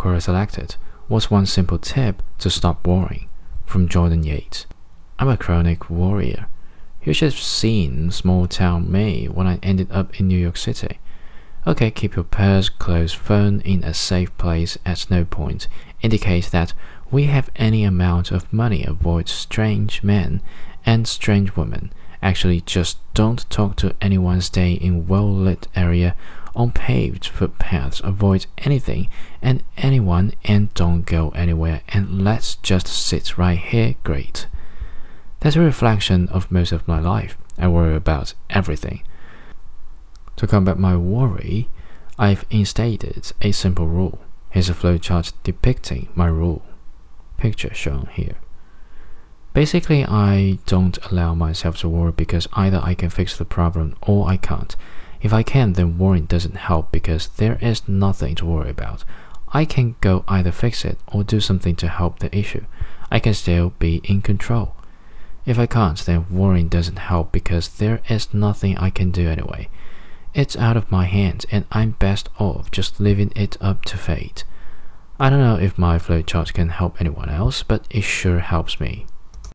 Quora selected. What's one simple tip to stop worrying? From Jordan Yates. I'm a chronic worrier. You should have seen small town me when I ended up in New York City. Okay, keep your purse, clothes, phone in a safe place at no point indicate that we have any amount of money. Avoid strange men and strange women. Actually, just don't talk to anyone. Stay in well-lit area on paved footpaths. Avoid anything and anyone, and don't go anywhere. And let's just sit right here. Great. That's a reflection of most of my life. I worry about everything. To combat my worry, I've instated a simple rule. Here's a flowchart depicting my rule. Picture shown here. Basically, I don't allow myself to worry because either I can fix the problem or I can't. If I can, then worrying doesn't help because there is nothing to worry about. I can go either fix it or do something to help the issue. I can still be in control. If I can't, then worrying doesn't help because there is nothing I can do anyway. It's out of my hands and I'm best off just leaving it up to fate. I don't know if my flowchart can help anyone else, but it sure helps me.